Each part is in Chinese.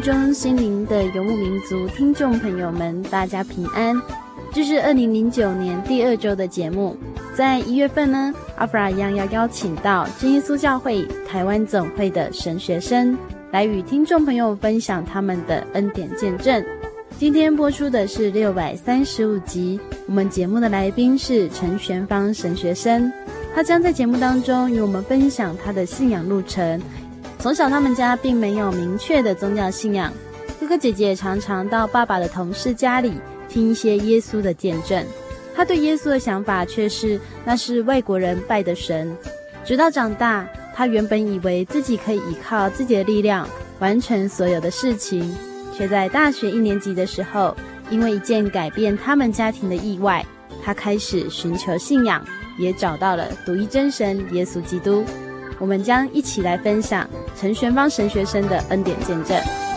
中，心灵的游牧民族听众朋友们，大家平安。这是二零零九年第二周的节目。在一月份呢，阿弗拉一样要邀请到真耶稣教会台湾总会的神学生，来与听众朋友分享他们的恩典见证。今天播出的是六百三十五集。我们节目的来宾是陈玄芳神学生，他将在节目当中与我们分享他的信仰路程。从小，他们家并没有明确的宗教信仰。哥哥姐姐常常到爸爸的同事家里听一些耶稣的见证。他对耶稣的想法却是那是外国人拜的神。直到长大，他原本以为自己可以依靠自己的力量完成所有的事情，却在大学一年级的时候，因为一件改变他们家庭的意外，他开始寻求信仰，也找到了独一真神耶稣基督。我们将一起来分享陈玄芳神学生的恩典见证。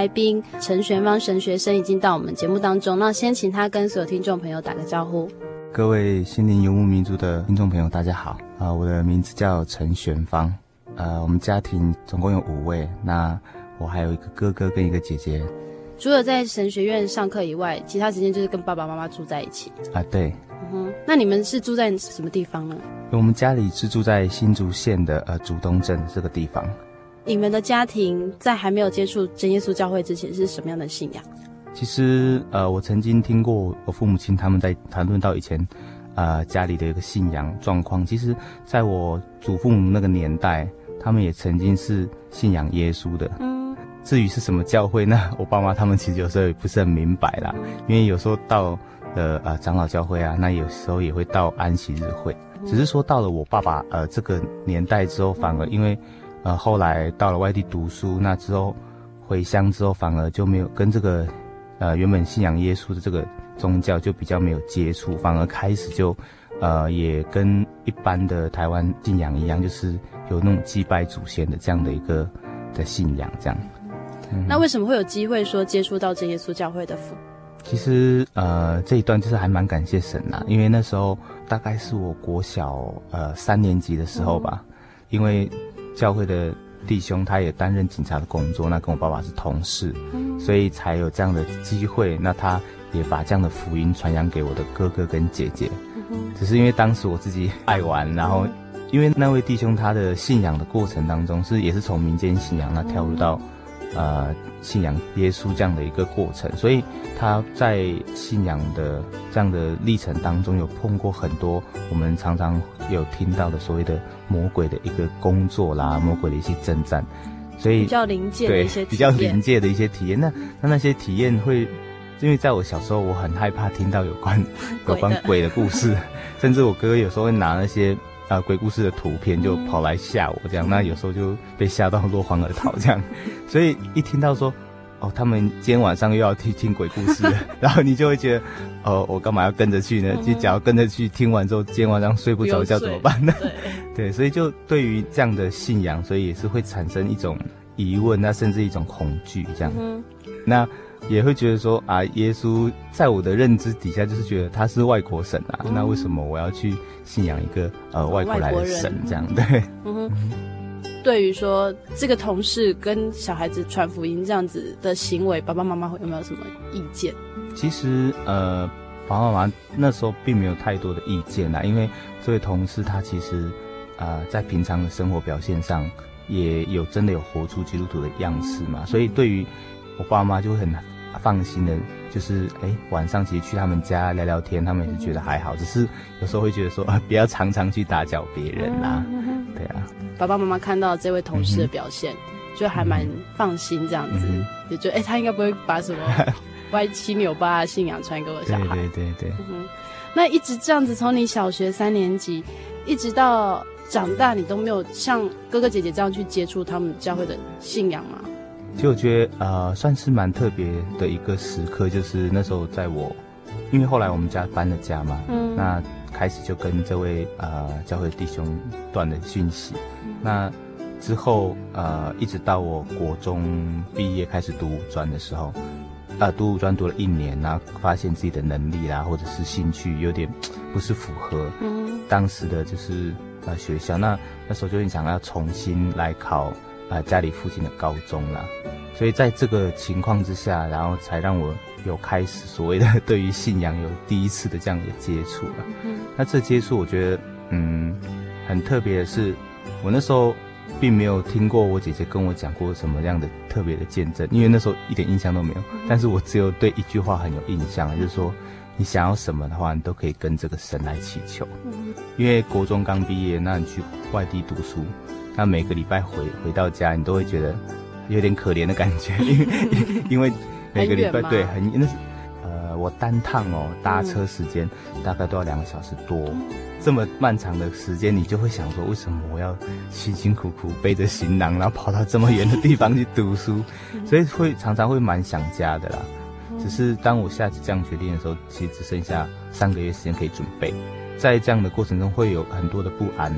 来宾陈玄芳神学生已经到我们节目当中，那先请他跟所有听众朋友打个招呼。各位心灵游牧民族的听众朋友，大家好啊、呃！我的名字叫陈玄芳，呃，我们家庭总共有五位，那我还有一个哥哥跟一个姐姐。除了在神学院上课以外，其他时间就是跟爸爸妈妈住在一起啊？对。嗯哼，那你们是住在什么地方呢？我们家里是住在新竹县的呃竹东镇这个地方。你们的家庭在还没有接触真耶稣教会之前是什么样的信仰？其实，呃，我曾经听过我父母亲他们在谈论到以前，呃，家里的一个信仰状况。其实，在我祖父母那个年代，他们也曾经是信仰耶稣的。嗯。至于是什么教会呢？我爸妈他们其实有时候也不是很明白啦，因为有时候到了呃长老教会啊，那有时候也会到安息日会。只是说到了我爸爸呃这个年代之后，反而因为。呃，后来到了外地读书，那之后回乡之后，反而就没有跟这个呃原本信仰耶稣的这个宗教就比较没有接触，反而开始就呃也跟一般的台湾信仰一样，就是有那种祭拜祖先的这样的一个的信仰，这样。嗯、那为什么会有机会说接触到这耶稣教会的福？其实呃这一段就是还蛮感谢神呐，因为那时候大概是我国小呃三年级的时候吧，嗯、因为。教会的弟兄，他也担任警察的工作，那跟我爸爸是同事，所以才有这样的机会。那他也把这样的福音传扬给我的哥哥跟姐姐。只是因为当时我自己爱玩，然后因为那位弟兄他的信仰的过程当中是也是从民间信仰那跳入到。呃，信仰耶稣这样的一个过程，所以他在信仰的这样的历程当中，有碰过很多我们常常有听到的所谓的魔鬼的一个工作啦，魔鬼的一些征战，所以比较临界的一些体验，对比较临界的一些体验。那那那些体验会因为在我小时候，我很害怕听到有关 有关鬼的故事，甚至我哥哥有时候会拿那些啊、呃、鬼故事的图片就跑来吓我，这样，那有时候就被吓到落荒而逃，这样。所以一听到说，哦，他们今天晚上又要听听鬼故事了，然后你就会觉得，哦，我干嘛要跟着去呢？就只要跟着去，听完之后，今天晚上睡不着觉怎么办呢？对，对，所以就对于这样的信仰，所以也是会产生一种疑问，那甚至一种恐惧，这样。嗯、那。也会觉得说啊，耶稣在我的认知底下就是觉得他是外国神啊，嗯、那为什么我要去信仰一个呃外国来的神这样？对，嗯哼。对于说这个同事跟小孩子传福音这样子的行为，爸爸妈妈会有没有什么意见？其实呃，爸爸妈妈那时候并没有太多的意见啦，因为这位同事他其实啊、呃，在平常的生活表现上也有真的有活出基督徒的样式嘛，嗯、所以对于我爸妈就会很。放心的，就是哎、欸，晚上其实去他们家聊聊天，他们也是觉得还好，只是有时候会觉得说啊，不要常常去打搅别人啦。对啊，爸爸妈妈看到这位同事的表现，嗯、就还蛮放心这样子，嗯、就觉得哎、欸，他应该不会把什么 歪七扭八的信仰传给我小孩。对对对对。嗯、那一直这样子，从你小学三年级一直到长大，你都没有像哥哥姐姐这样去接触他们教会的信仰吗？其实我觉得，呃，算是蛮特别的一个时刻，就是那时候在我，因为后来我们家搬了家嘛，嗯，那开始就跟这位呃教会弟兄断了讯息，嗯、那之后呃一直到我国中毕业开始读五专的时候，啊、呃，读五专读了一年，然后发现自己的能力啦或者是兴趣有点不是符合，嗯，当时的就是呃学校，那那时候就很想要重新来考。啊，家里附近的高中啦，所以在这个情况之下，然后才让我有开始所谓的 对于信仰有第一次的这样的接触了。嗯，那这接触我觉得，嗯，很特别的是，我那时候并没有听过我姐姐跟我讲过什么样的特别的见证，因为那时候一点印象都没有。但是我只有对一句话很有印象，就是说，你想要什么的话，你都可以跟这个神来祈求。因为国中刚毕业，那你去外地读书。那每个礼拜回回到家，你都会觉得有点可怜的感觉，因为因为每个礼拜对很那是呃，我单趟哦搭车时间大概都要两个小时多，嗯、这么漫长的时间，你就会想说，为什么我要辛辛苦苦背着行囊，然后跑到这么远的地方去读书？所以会常常会蛮想家的啦。只是当我下次这样决定的时候，其实只剩下三个月时间可以准备，在这样的过程中会有很多的不安。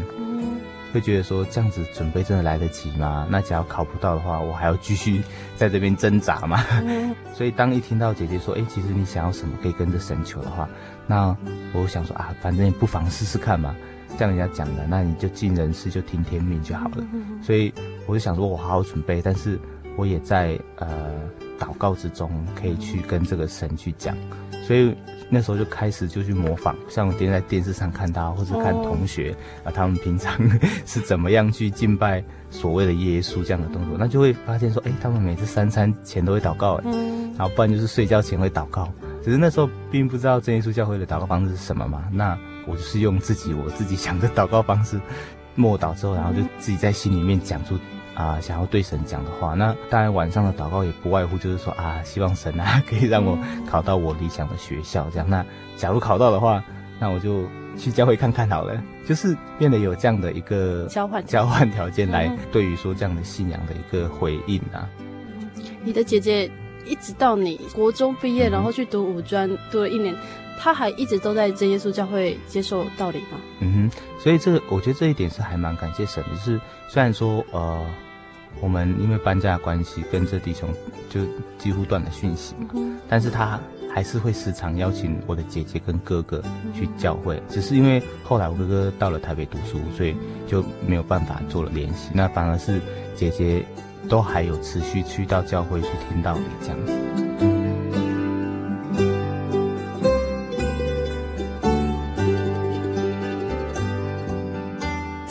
会觉得说这样子准备真的来得及吗？那假如考不到的话，我还要继续在这边挣扎吗？嗯、所以当一听到姐姐说，哎，其实你想要什么可以跟着神求的话，那我想说啊，反正也不妨试试看嘛。像人家讲的，那你就尽人事，就听天命就好了。所以我就想说，我好好准备，但是我也在呃祷告之中，可以去跟这个神去讲。所以。那时候就开始就去模仿，像我今天在电视上看到，或者看同学啊，他们平常是怎么样去敬拜所谓的耶稣这样的动作，那就会发现说，哎，他们每次三餐前都会祷告，哎，然后不然就是睡觉前会祷告。只是那时候并不知道真耶稣教会的祷告方式是什么嘛，那我就是用自己我自己想的祷告方式，默祷之后，然后就自己在心里面讲出。啊，想要对神讲的话，那当然晚上的祷告也不外乎就是说啊，希望神啊可以让我考到我理想的学校，这样。那假如考到的话，那我就去教会看看好了，就是变得有这样的一个交换交换条件来对于说这样的信仰的一个回应啊。你的姐姐一直到你国中毕业，然后去读五专，读了一年。他还一直都在真耶稣教会接受道理吗？嗯哼，所以这个我觉得这一点是还蛮感谢神的。就是虽然说呃，我们因为搬家的关系跟这弟兄就几乎断了讯息嘛，嗯、但是他还是会时常邀请我的姐姐跟哥哥去教会。嗯、只是因为后来我哥哥到了台北读书，所以就没有办法做了联系。那反而是姐姐都还有持续去到教会去听道理这样子。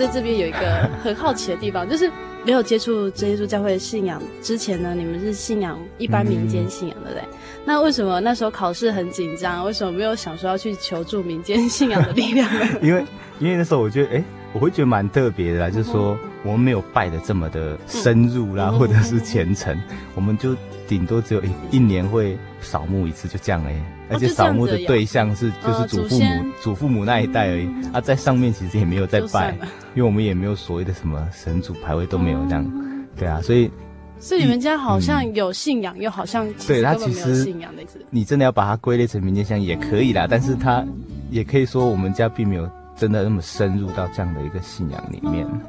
在这边有一个很好奇的地方，就是没有接触真耶稣教会的信仰之前呢，你们是信仰一般民间信仰，对不对？那为什么那时候考试很紧张？为什么没有想说要去求助民间信仰的力量呢？因为，因为那时候我觉得，哎，我会觉得蛮特别的啦，就是说我们没有拜的这么的深入啦，或者是虔诚，我们就顶多只有一一年会扫墓一次，就这样哎，而且扫墓的对象是就是祖父母祖父母那一代而已。啊，在上面其实也没有在拜，因为我们也没有所谓的什么神主牌位都没有这样，对啊，所以。所以你们家好像有信仰，嗯、又好像对他其实信仰的意思。你真的要把它归类成民间信仰也可以啦，但是它也可以说我们家并没有真的那么深入到这样的一个信仰里面。嗯、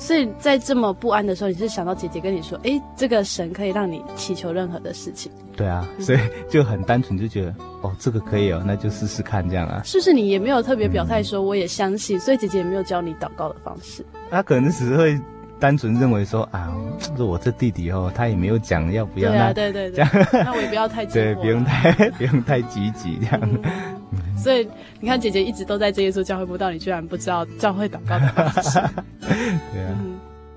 所以在这么不安的时候，你是想到姐姐跟你说，哎、欸，这个神可以让你祈求任何的事情。对啊，所以就很单纯就觉得，哦，这个可以哦，那就试试看这样啊。是不是你也没有特别表态说我也相信，嗯、所以姐姐也没有教你祷告的方式？他可能只是会。单纯认为说啊，是我这弟弟哦，他也没有讲要不要，那对对对，那我也不要太 对，不用太不用太积极这样。所以你看，姐姐一直都在这耶稣教会不到，你居然不知道教会祷告的方式。对 啊。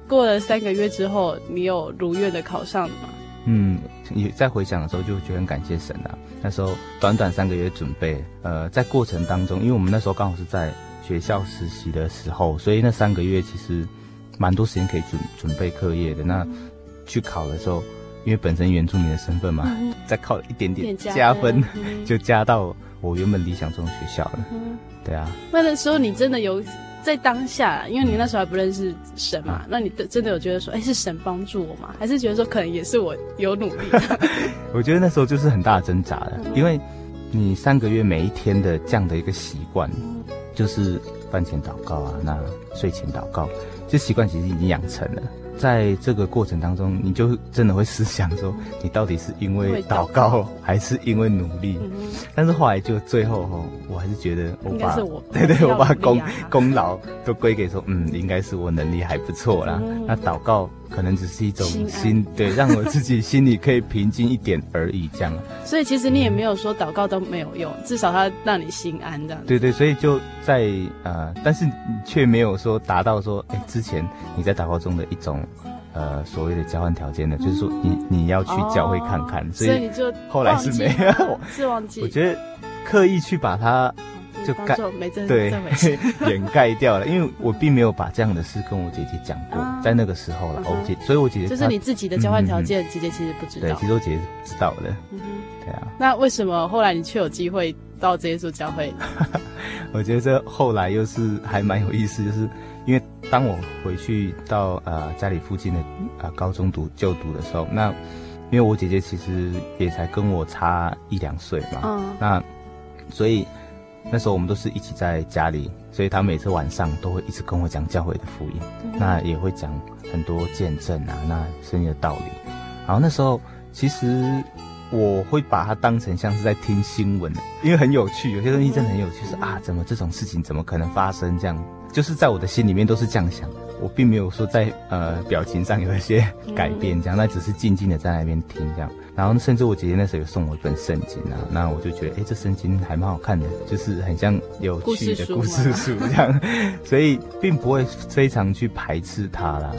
过了三个月之后，你有如愿的考上了吗？嗯，也在回想的时候就觉得很感谢神啊。那时候短短三个月准备，呃，在过程当中，因为我们那时候刚好是在学校实习的时候，所以那三个月其实。蛮多时间可以准准备课业的。那去考的时候，因为本身原住民的身份嘛，嗯、再靠一点点加分，加 就加到我原本理想中的学校了。嗯、对啊。那那时候你真的有在当下，因为你那时候还不认识神嘛，嗯、那你真的有觉得说，哎、欸，是神帮助我吗？还是觉得说，可能也是我有努力？我觉得那时候就是很大的挣扎的，嗯、因为你三个月每一天的这样的一个习惯，嗯、就是饭前祷告啊，那睡前祷告。这习惯其实已经养成了，在这个过程当中，你就真的会思想说，你到底是因为祷告，还是因为努力？但是后来就最后哈，我还是觉得我把，对对，我把功功劳都归给说，嗯，应该是我能力还不错啦。那祷告。可能只是一种心，心对，让我自己心里可以平静一点而已，这样。所以其实你也没有说祷告都没有用，至少他让你心安这样。对对，所以就在呃，但是却没有说达到说，哎，之前你在祷告中的一种呃所谓的交换条件的，就是说你你要去教会看看，所以你就后来是没有，是忘记。我觉得刻意去把它。就盖对 掩盖掉了，因为我并没有把这样的事跟我姐姐讲过，在那个时候了，我姐，所以我姐姐就是你自己的交换条件，姐姐其实不知道。对，其实我姐姐知道的。对啊。那为什么后来你却有机会到这耶稣教会？我觉得这后来又是还蛮有意思，就是因为当我回去到呃家里附近的呃高中读就读的时候，那因为我姐姐其实也才跟我差一两岁嘛，嗯，那所以。那时候我们都是一起在家里，所以他每次晚上都会一直跟我讲教会的福音，嗯、那也会讲很多见证啊，那圣经的道理。然后那时候其实我会把它当成像是在听新闻，因为很有趣，有些东西真的很有趣，是啊，怎么这种事情怎么可能发生？这样就是在我的心里面都是这样想。我并没有说在呃表情上有一些改变，这样，那只是静静的在那边听这样。然后甚至我姐姐那时候有送我一本圣经啊，那我就觉得，哎，这圣经还蛮好看的，就是很像有趣的故事 书这样，所以并不会非常去排斥它啦。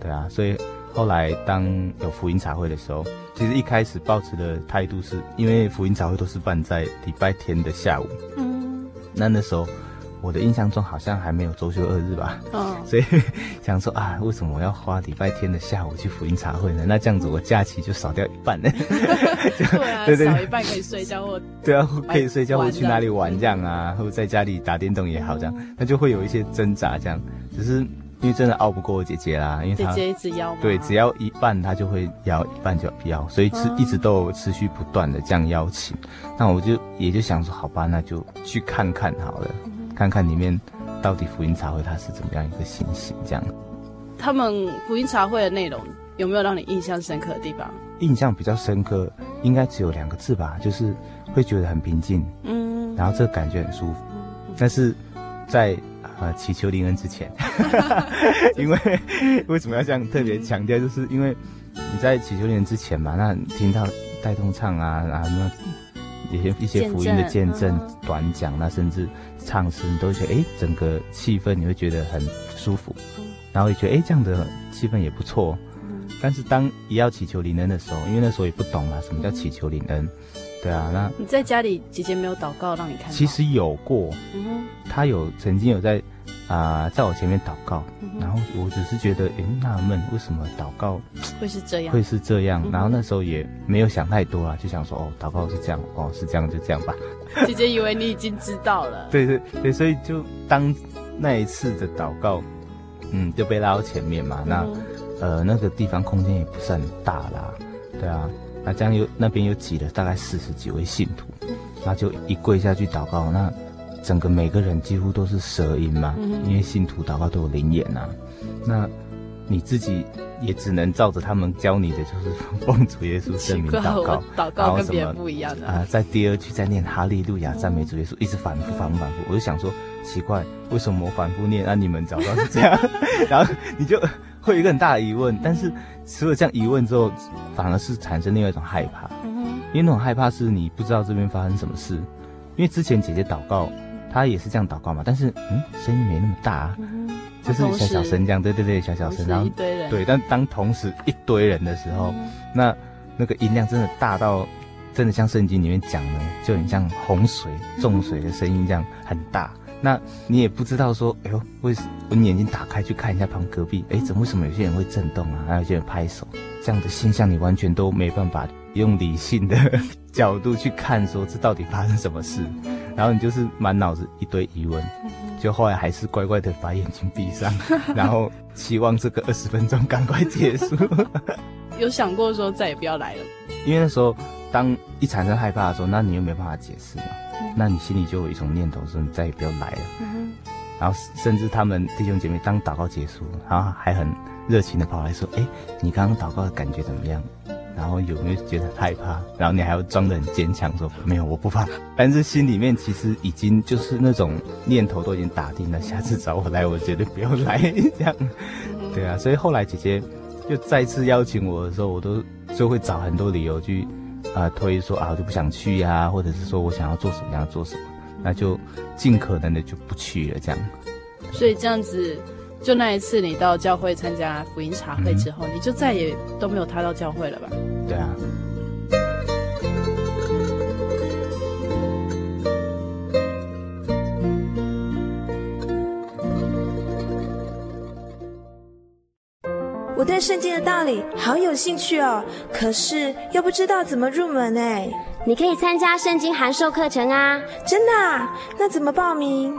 对啊，所以后来当有福音茶会的时候，其实一开始抱持的态度是因为福音茶会都是办在礼拜天的下午，嗯，那那时候。我的印象中好像还没有周休二日吧，哦，所以想说啊，为什么我要花礼拜天的下午去福音茶会呢？那这样子我假期就少掉一半呢。对啊，对对，少一半可以睡觉或对啊，可以睡觉或去哪里玩这样啊，或者在家里打电动也好这样，那就会有一些挣扎这样。只是因为真的拗不过我姐姐啦，因为她姐姐一直邀，对，只要一半她就会邀，一半就要，所以是一直都有持续不断的这样邀请。那我就也就想说，好吧，那就去看看好了。看看里面到底福音茶会它是怎么样一个情形，这样。他们福音茶会的内容有没有让你印象深刻的地方？印象比较深刻，应该只有两个字吧，就是会觉得很平静，嗯，然后这个感觉很舒服。嗯、但是在呃祈求灵恩之前，因为为什么要这样特别强调？就是因为你在祈求灵恩之前嘛，那你听到带动唱啊啊那。一些一些福音的见证、短讲，那甚至唱诗，你都会觉得哎，整个气氛你会觉得很舒服，然后也觉得哎，这样的气氛也不错。但是当也要祈求灵恩的时候，因为那时候也不懂嘛，什么叫祈求灵恩？对啊，那你在家里姐姐没有祷告让你看？其实有过，嗯哼，他有曾经有在啊、呃，在我前面祷告，嗯、然后我只是觉得，哎，纳闷为什么祷告会是这样，会是这样。嗯、然后那时候也没有想太多啊，就想说，哦，祷告是这样，哦，是这样，就这样吧。姐姐以为你已经知道了。对对对，所以就当那一次的祷告，嗯，就被拉到前面嘛。那、嗯、呃，那个地方空间也不是很大啦，对啊。那这样又那边又挤了大概四十几位信徒，那就一跪下去祷告，那。整个每个人几乎都是舌音嘛，嗯、因为信徒祷告都有灵眼呐、啊。那你自己也只能照着他们教你的，就是奉主耶稣圣名祷告，祷告跟别人不一样的啊。在第二句再念哈利路亚，赞美主耶稣，一直反复反复反复。我就想说，奇怪，为什么我反复念，那、啊、你们找到是这样？然后你就会有一个很大的疑问。但是除了这样疑问之后，反而是产生另外一种害怕，因为那种害怕是你不知道这边发生什么事。因为之前姐姐祷告。他也是这样祷告嘛，但是嗯，声音没那么大，啊，嗯、就是小小声这样，对对对，小小声，然后对，但当同时一堆人的时候，嗯、那那个音量真的大到，真的像圣经里面讲的，就很像洪水、重水的声音这样很大。那你也不知道说，哎呦，为什么你眼睛打开去看一下旁隔壁，哎，怎么为什么有些人会震动啊，还有些人拍手，这样的现象你完全都没办法用理性的 角度去看，说这到底发生什么事。然后你就是满脑子一堆疑问，就后来还是乖乖的把眼睛闭上，然后期望这个二十分钟赶快结束。有想过说再也不要来了？因为那时候当一产生害怕的时候，那你又没办法解释嘛，嗯、那你心里就有一种念头说你再也不要来了。嗯、然后甚至他们弟兄姐妹当祷告结束，然后还很热情的跑来说：“哎，你刚刚祷告的感觉怎么样？”然后有没有觉得害怕？然后你还要装得很坚强，说没有，我不怕。但是心里面其实已经就是那种念头都已经打定了，下次找我来，我绝对不要来这样。对啊，所以后来姐姐就再次邀请我的时候，我都就会找很多理由去啊、呃、推说啊我就不想去呀、啊，或者是说我想要做什么要做什么，那就尽可能的就不去了这样。所以这样子。就那一次，你到教会参加福音茶会之后，嗯、你就再也都没有踏到教会了吧？对啊。我对圣经的道理好有兴趣哦，可是又不知道怎么入门哎。你可以参加圣经函授课程啊！真的啊？那怎么报名？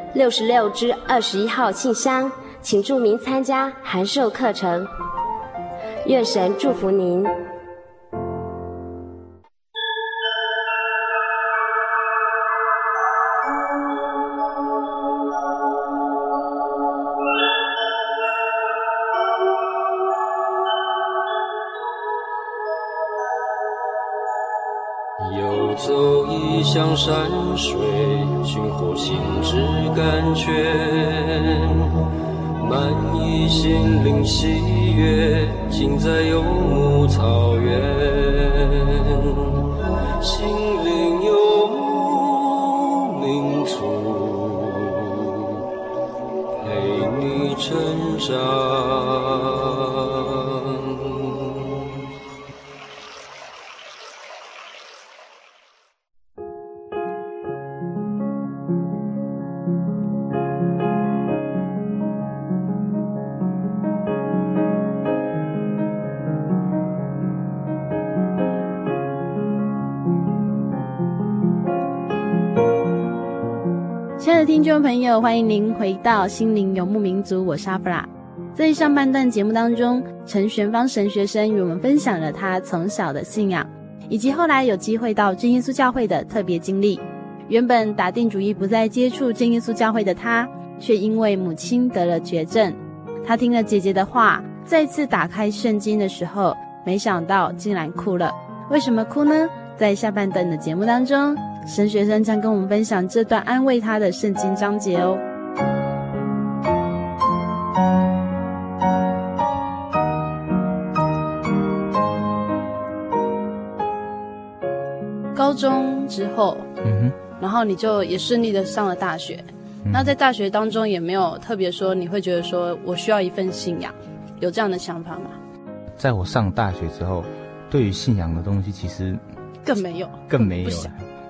六十六之二十一号信箱，请注明参加函授课程。愿神祝福您。游走异乡山水，寻获心之甘泉，满溢心灵喜悦，尽在游牧草原。欢迎您回到心灵游牧民族，我是阿弗拉。在上半段节目当中，陈玄芳神学生与我们分享了他从小的信仰，以及后来有机会到真耶稣教会的特别经历。原本打定主意不再接触真耶稣教会的他，却因为母亲得了绝症，他听了姐姐的话，再次打开圣经的时候，没想到竟然哭了。为什么哭呢？在下半段的节目当中。神学生将跟我们分享这段安慰他的圣经章节哦。高中之后嗯哼。然后你就也顺利的上了大学。那在大学当中也没有特别说你会觉得说我需要一份信仰有这样的想法吗？在我上大学之后对于信仰的东西其实更没有更没有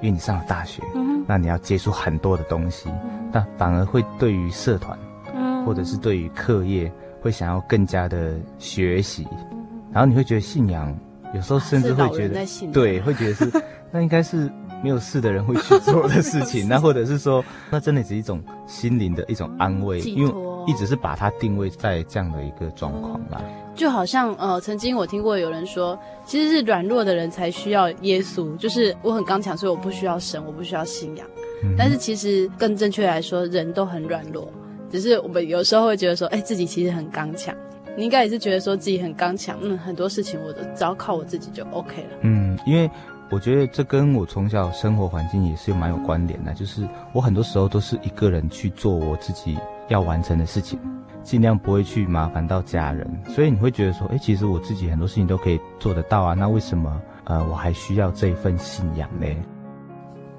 因为你上了大学，嗯、那你要接触很多的东西，嗯、但反而会对于社团，嗯、或者是对于课业，会想要更加的学习，嗯、然后你会觉得信仰有时候甚至会觉得，对，会觉得是 那应该是。没有事的人会去做的事情，那或者是说，那真的是一种心灵的一种安慰，因为一直是把它定位在这样的一个状况啦。就好像呃，曾经我听过有人说，其实是软弱的人才需要耶稣，就是我很刚强，所以我不需要神，我不需要信仰。嗯、但是其实更正确来说，人都很软弱，只是我们有时候会觉得说，哎，自己其实很刚强。你应该也是觉得说自己很刚强，嗯，很多事情我都只要靠我自己就 OK 了。嗯，因为。我觉得这跟我从小生活环境也是蛮有关联的，就是我很多时候都是一个人去做我自己要完成的事情，尽量不会去麻烦到家人，所以你会觉得说，哎，其实我自己很多事情都可以做得到啊，那为什么呃我还需要这一份信仰呢？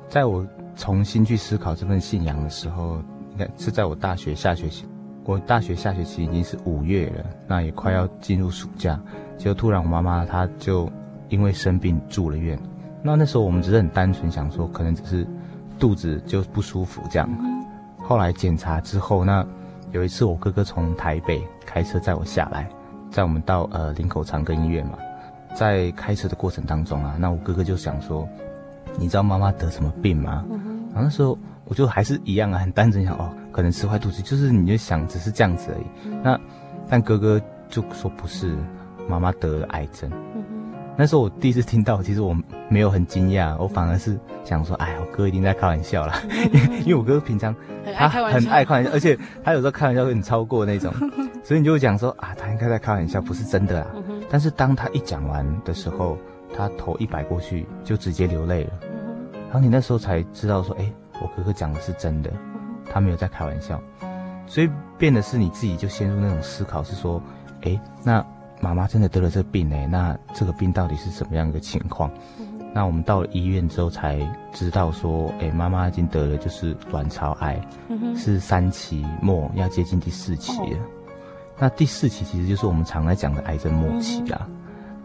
在我重新去思考这份信仰的时候，应该是在我大学下学期，我大学下学期已经是五月了，那也快要进入暑假，就突然我妈妈她就因为生病住了院。那那时候我们只是很单纯想说，可能只是肚子就不舒服这样。后来检查之后，那有一次我哥哥从台北开车载我下来，载我们到呃林口长庚医院嘛，在开车的过程当中啊，那我哥哥就想说，你知道妈妈得什么病吗？然后那时候我就还是一样啊，很单纯想哦，可能吃坏肚子，就是你就想只是这样子而已。那但哥哥就说不是，妈妈得了癌症。那时候我第一次听到，其实我没有很惊讶，我反而是想说，哎，我哥一定在开玩笑啦，因为我哥平常他很爱开玩笑，而且他有时候开玩笑会很超过那种，所以你就会讲说啊，他应该在开玩笑，不是真的啊。但是当他一讲完的时候，他头一摆过去就直接流泪了，然后你那时候才知道说，哎，我哥哥讲的是真的，他没有在开玩笑，所以变的是你自己就陷入那种思考，是说，哎，那。妈妈真的得了这个病哎，那这个病到底是什么样一个情况？嗯、那我们到了医院之后才知道说，哎，妈妈已经得了就是卵巢癌，嗯、是三期末，要接近第四期了。哦、那第四期其实就是我们常来讲的癌症末期啦，嗯、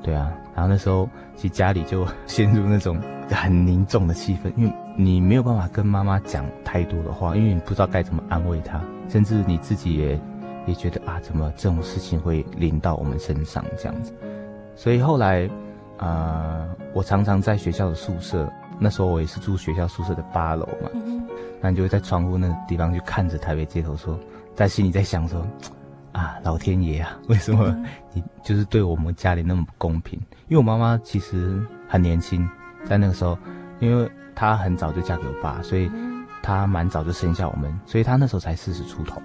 对啊。然后那时候其实家里就陷入那种很凝重的气氛，因为你没有办法跟妈妈讲太多的话，因为你不知道该怎么安慰她，甚至你自己也。也觉得啊，怎么这种事情会临到我们身上这样子？所以后来，呃，我常常在学校的宿舍，那时候我也是住学校宿舍的八楼嘛，那你就会在窗户那个地方去看着台北街头说，说在心里在想说，啊，老天爷啊，为什么你就是对我们家里那么不公平？因为我妈妈其实很年轻，在那个时候，因为她很早就嫁给我爸，所以她蛮早就生下我们，所以她那时候才四十出头。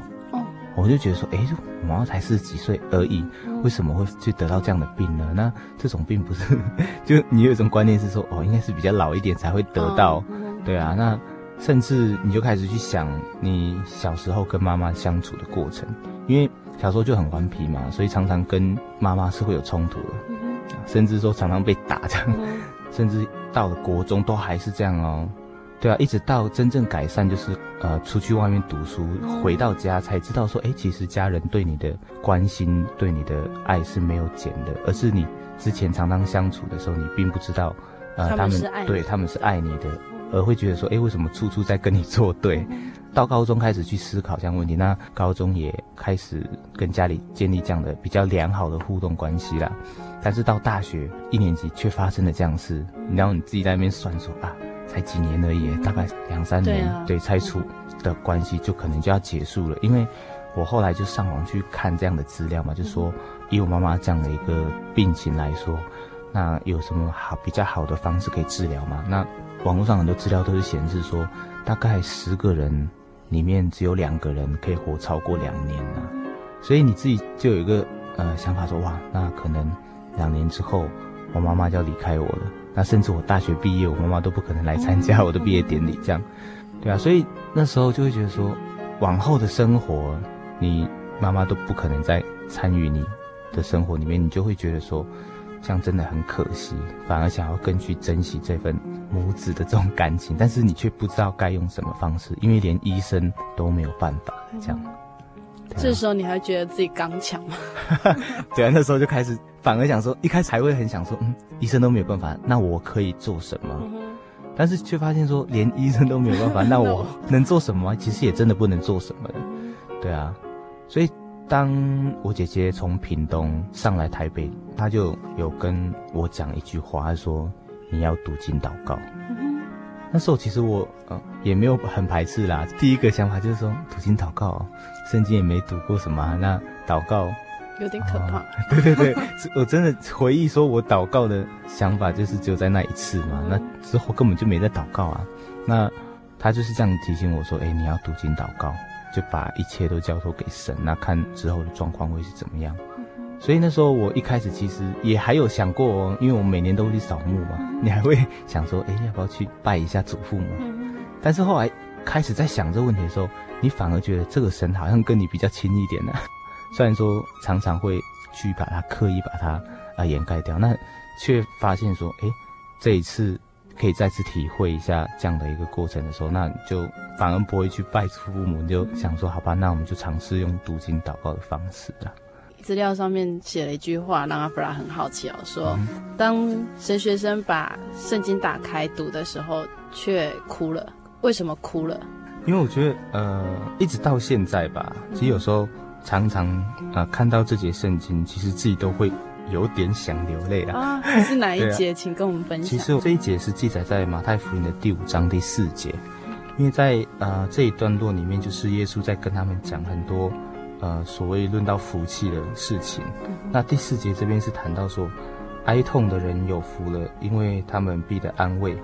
我就觉得说，哎，我妈妈才四十几岁而已，为什么会去得到这样的病呢？那这种病不是，就你有一种观念是说，哦，应该是比较老一点才会得到，对啊。那甚至你就开始去想你小时候跟妈妈相处的过程，因为小时候就很顽皮嘛，所以常常跟妈妈是会有冲突的，甚至说常常被打这样，甚至到了国中都还是这样哦。对啊，一直到真正改善，就是呃，出去外面读书，回到家才知道说，哎，其实家人对你的关心、对你的爱是没有减的，而是你之前常常相处的时候，你并不知道，呃，他们，对他们是爱你的，而会觉得说，哎，为什么处处在跟你作对？到高中开始去思考这样问题，那高中也开始跟家里建立这样的比较良好的互动关系啦。但是到大学一年级却发生了这样事，然后你自己在那边算说啊。才几年而已，大概两三年，对，啊、对，拆除的关系就可能就要结束了。因为我后来就上网去看这样的资料嘛，就说以我妈妈这样的一个病情来说，那有什么好比较好的方式可以治疗吗？那网络上很多资料都是显示说，大概十个人里面只有两个人可以活超过两年呢。所以你自己就有一个呃想法说，哇，那可能两年之后我妈妈就要离开我了。那甚至我大学毕业，我妈妈都不可能来参加我的毕业典礼，这样，对啊，所以那时候就会觉得说，往后的生活，你妈妈都不可能再参与你的生活里面，你就会觉得说，这样真的很可惜，反而想要更去珍惜这份母子的这种感情，但是你却不知道该用什么方式，因为连医生都没有办法这样。这时候你还觉得自己刚强吗？对啊，那时候就开始反而想说，一开始还会很想说，嗯，医生都没有办法，那我可以做什么？嗯、但是却发现说，连医生都没有办法，那我能做什么？其实也真的不能做什么。对啊，所以。当我姐姐从屏东上来台北，她就有跟我讲一句话，她说：“你要读经祷告。嗯”那时候其实我呃也没有很排斥啦。第一个想法就是说，读经祷告，圣经也没读过什么，那祷告有点可怕。哦、对 对对，我真的回忆说，我祷告的想法就是只有在那一次嘛，那之后根本就没在祷告啊。那他就是这样提醒我说：“哎，你要读经祷告。”就把一切都交托给神，那看之后的状况会是怎么样。所以那时候我一开始其实也还有想过哦，因为我们每年都会去扫墓嘛，你还会想说，哎，要不要去拜一下祖父母？但是后来开始在想这个问题的时候，你反而觉得这个神好像跟你比较亲一点呢。虽然说常常会去把它刻意把它啊掩盖掉，那却发现说，哎，这一次。可以再次体会一下这样的一个过程的时候，那你就反而不会去拜祖父母，你就想说，好吧，那我们就尝试用读经祷告的方式啊。资料上面写了一句话，让阿布拉很好奇哦，说，当神学生把圣经打开读的时候，却哭了。为什么哭了？因为我觉得，呃，一直到现在吧，其实有时候常常啊、呃，看到这节圣经，其实自己都会。有点想流泪了啊！是哪一 节？啊、请跟我们分享。其实这一节是记载在马太福音的第五章第四节，因为在呃这一段落里面，就是耶稣在跟他们讲很多呃所谓论到福气的事情。嗯、那第四节这边是谈到说，哀痛的人有福了，因为他们必得安慰。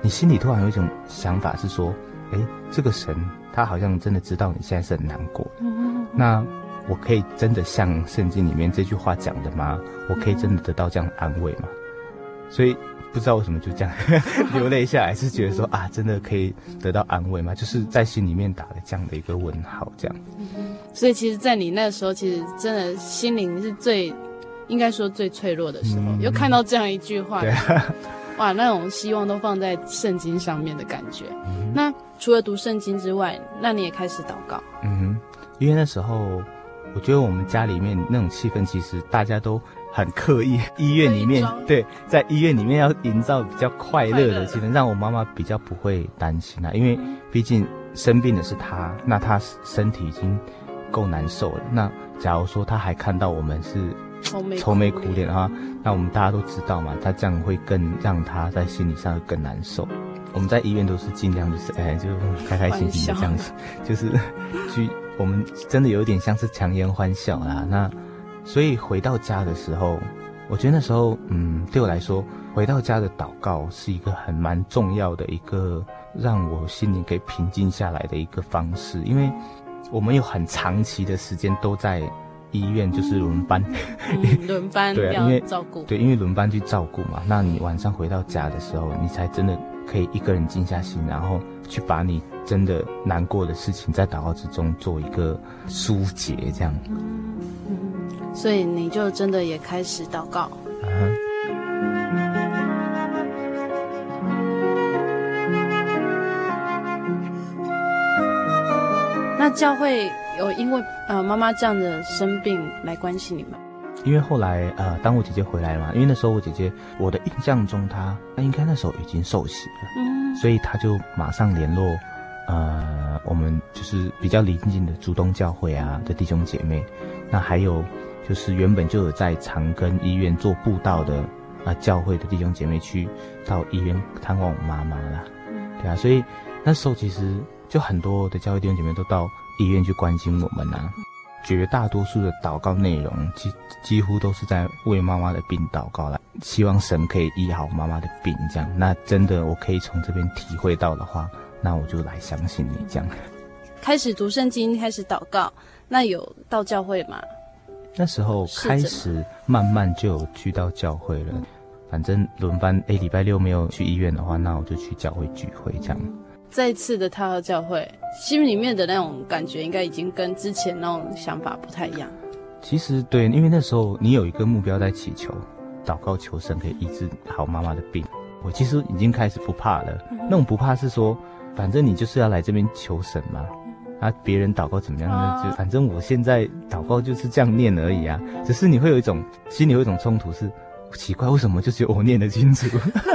你心里突然有一种想法是说，哎，这个神他好像真的知道你现在是很难过的。嗯、那。我可以真的像圣经里面这句话讲的吗？我可以真的得到这样的安慰吗？所以不知道为什么就这样 流泪下来，是觉得说啊，真的可以得到安慰吗？就是在心里面打了这样的一个问号，这样。所以其实，在你那时候，其实真的心灵是最应该说最脆弱的时候，嗯、又看到这样一句话，对啊、哇，那种希望都放在圣经上面的感觉。嗯、那除了读圣经之外，那你也开始祷告。嗯哼，因为那时候。我觉得我们家里面那种气氛，其实大家都很刻意。医院里面，对，在医院里面要营造比较快乐的气氛，让我妈妈比较不会担心啊。因为毕竟生病的是她，那她身体已经够难受了。那假如说她还看到我们是愁眉苦脸的话，那我们大家都知道嘛，她这样会更让她在心理上会更难受。我们在医院都是尽量就是哎，就开开心心的这样子，就是去。我们真的有点像是强颜欢笑啦。那所以回到家的时候，我觉得那时候，嗯，对我来说，回到家的祷告是一个很蛮重要的一个让我心灵可以平静下来的一个方式。因为我们有很长期的时间都在医院，就是轮班，嗯、轮班 对、啊，因为照顾，对，因为轮班去照顾嘛。那你晚上回到家的时候，你才真的可以一个人静下心，然后去把你。真的难过的事情，在祷告之中做一个疏解，这样。嗯，所以你就真的也开始祷告。嗯。那教会有因为呃妈妈这样的生病来关心你吗？因为后来呃，当我姐姐回来了嘛，因为那时候我姐姐，我的印象中她，她应该那时候已经受洗了，嗯，所以她就马上联络。呃，我们就是比较邻近的竹东教会啊的弟兄姐妹，那还有就是原本就有在长庚医院做布道的啊、呃、教会的弟兄姐妹去到医院探望我妈妈啦，对啊，所以那时候其实就很多的教会弟兄姐妹都到医院去关心我们啊，绝大多数的祷告内容几几乎都是在为妈妈的病祷告啦，希望神可以医好妈妈的病，这样，那真的我可以从这边体会到的话。那我就来相信你这样，开始读圣经，开始祷告。那有到教会吗？那时候开始慢慢就有去到教会了。反正轮班，哎，礼拜六没有去医院的话，那我就去教会聚会这样。再次的踏到教会，心里面的那种感觉，应该已经跟之前那种想法不太一样。其实对，因为那时候你有一个目标在祈求。祷告求神可以医治好妈妈的病。我其实已经开始不怕了，那种不怕是说，反正你就是要来这边求神嘛，啊，别人祷告怎么样呢？就反正我现在祷告就是这样念而已啊。只是你会有一种心里有一种冲突，是奇怪为什么就只有我念得清楚，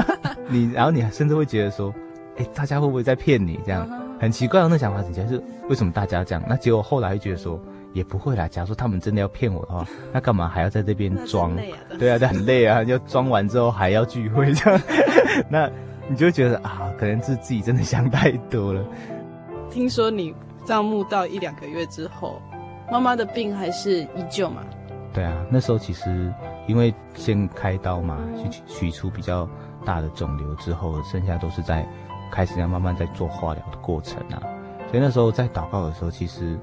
你然后你甚至会觉得说，哎，大家会不会在骗你？这样很奇怪的那想法，底下是为什么大家这样？那结果后来会觉得说。也不会啦。假如说他们真的要骗我的话，那干嘛还要在这边装？对啊，这很累啊！就装完之后还要聚会这样，那你就会觉得啊，可能是自己真的想太多了。听说你葬墓到一两个月之后，妈妈的病还是依旧嘛？对啊，那时候其实因为先开刀嘛，去取出比较大的肿瘤之后，剩下都是在开始要慢慢在做化疗的过程啊。所以那时候在祷告的时候，其实。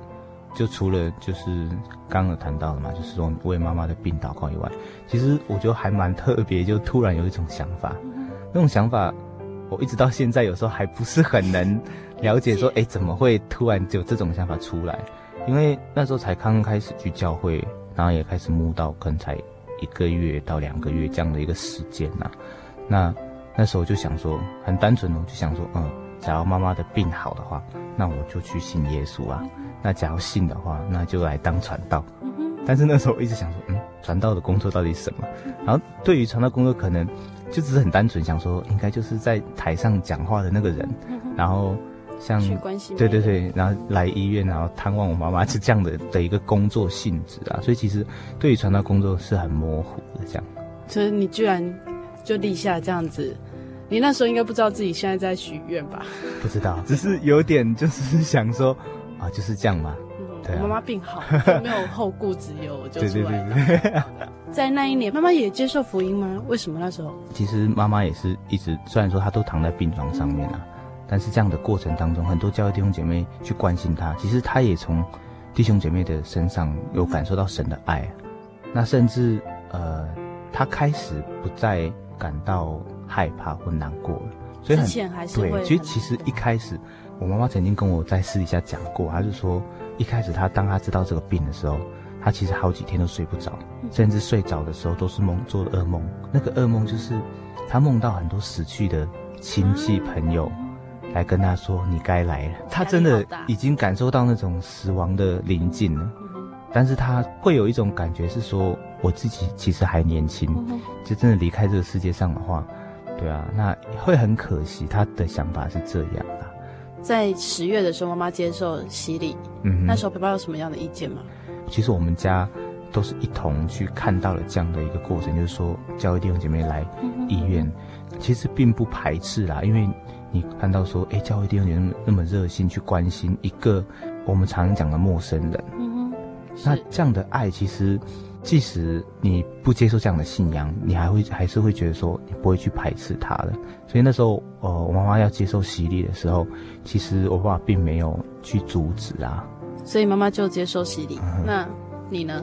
就除了就是刚刚有谈到的嘛，就是说为妈妈的病祷告以外，其实我觉得还蛮特别，就突然有一种想法，那种想法我一直到现在有时候还不是很能了解，说哎怎么会突然就有这种想法出来？因为那时候才刚刚开始去教会，然后也开始慕道，可能才一个月到两个月这样的一个时间呐。那那时候就想说，很单纯的就想说，嗯，假如妈妈的病好的话，那我就去信耶稣啊。那假如信的话，那就来当传道。但是那时候我一直想说，嗯，传道的工作到底是什么？然后对于传道工作，可能就只是很单纯想说，应该就是在台上讲话的那个人，然后像对对对，然后来医院，然后探望我妈妈，是这样的的一个工作性质啊。所以其实对于传道工作是很模糊的这样。所以你居然就立下这样子，你那时候应该不知道自己现在在许愿吧？不知道，只是有点就是想说。啊，就是这样嘛。嗯，对妈妈病好，没有后顾之忧，我就出来了。对对对对。在那一年，妈妈也接受福音吗？为什么那时候？其实妈妈也是一直，虽然说她都躺在病床上面啊，但是这样的过程当中，很多教会弟兄姐妹去关心她，其实她也从弟兄姐妹的身上有感受到神的爱。那甚至呃，她开始不再感到害怕或难过了。所以很之前还是会对，其实其实一开始。我妈妈曾经跟我在私底下讲过，她就说，一开始她当她知道这个病的时候，她其实好几天都睡不着，甚至睡着的时候都是梦做的噩梦。那个噩梦就是，她梦到很多死去的亲戚朋友来跟她说：“你该来了。”她真的已经感受到那种死亡的临近了，但是她会有一种感觉是说，我自己其实还年轻，就真的离开这个世界上的话，对啊，那会很可惜。他的想法是这样的。在十月的时候，妈妈接受洗礼。嗯，那时候爸爸有什么样的意见吗？其实我们家都是一同去看到了这样的一个过程，就是说教会弟兄姐妹来医院，嗯、其实并不排斥啦，因为你看到说，哎，教会弟兄姐妹那么热心去关心一个我们常讲的陌生人，嗯，那这样的爱其实。即使你不接受这样的信仰，你还会还是会觉得说你不会去排斥他的。所以那时候，呃，我妈妈要接受洗礼的时候，其实我爸爸并没有去阻止啊。所以妈妈就接受洗礼。嗯、那你呢？